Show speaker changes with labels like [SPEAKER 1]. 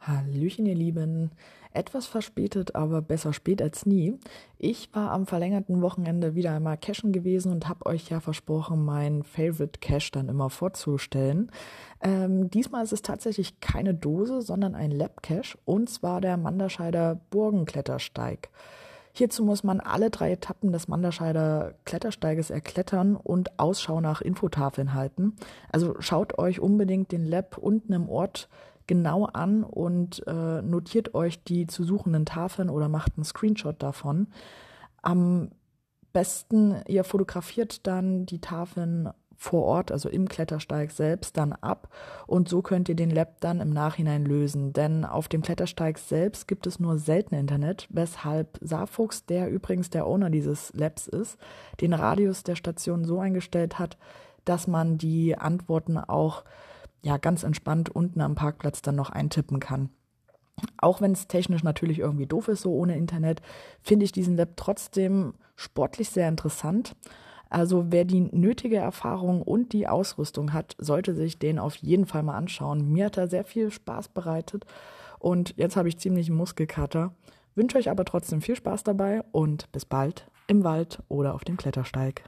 [SPEAKER 1] Hallöchen, ihr Lieben. Etwas verspätet, aber besser spät als nie. Ich war am verlängerten Wochenende wieder einmal cashen gewesen und habe euch ja versprochen, meinen Favorite Cache dann immer vorzustellen. Ähm, diesmal ist es tatsächlich keine Dose, sondern ein Lab Cache und zwar der Manderscheider Burgenklettersteig. Hierzu muss man alle drei Etappen des Manderscheider Klettersteiges erklettern und Ausschau nach Infotafeln halten. Also schaut euch unbedingt den Lab unten im Ort genau an und äh, notiert euch die zu suchenden Tafeln oder macht einen Screenshot davon. Am besten, ihr fotografiert dann die Tafeln vor Ort, also im Klettersteig selbst, dann ab und so könnt ihr den Lab dann im Nachhinein lösen. Denn auf dem Klettersteig selbst gibt es nur selten Internet, weshalb Saarfuchs, der übrigens der Owner dieses Labs ist, den Radius der Station so eingestellt hat, dass man die Antworten auch ja ganz entspannt unten am Parkplatz dann noch eintippen kann. Auch wenn es technisch natürlich irgendwie doof ist, so ohne Internet, finde ich diesen Web trotzdem sportlich sehr interessant. Also wer die nötige Erfahrung und die Ausrüstung hat, sollte sich den auf jeden Fall mal anschauen. Mir hat er sehr viel Spaß bereitet und jetzt habe ich ziemlich Muskelkater. Wünsche euch aber trotzdem viel Spaß dabei und bis bald im Wald oder auf dem Klettersteig.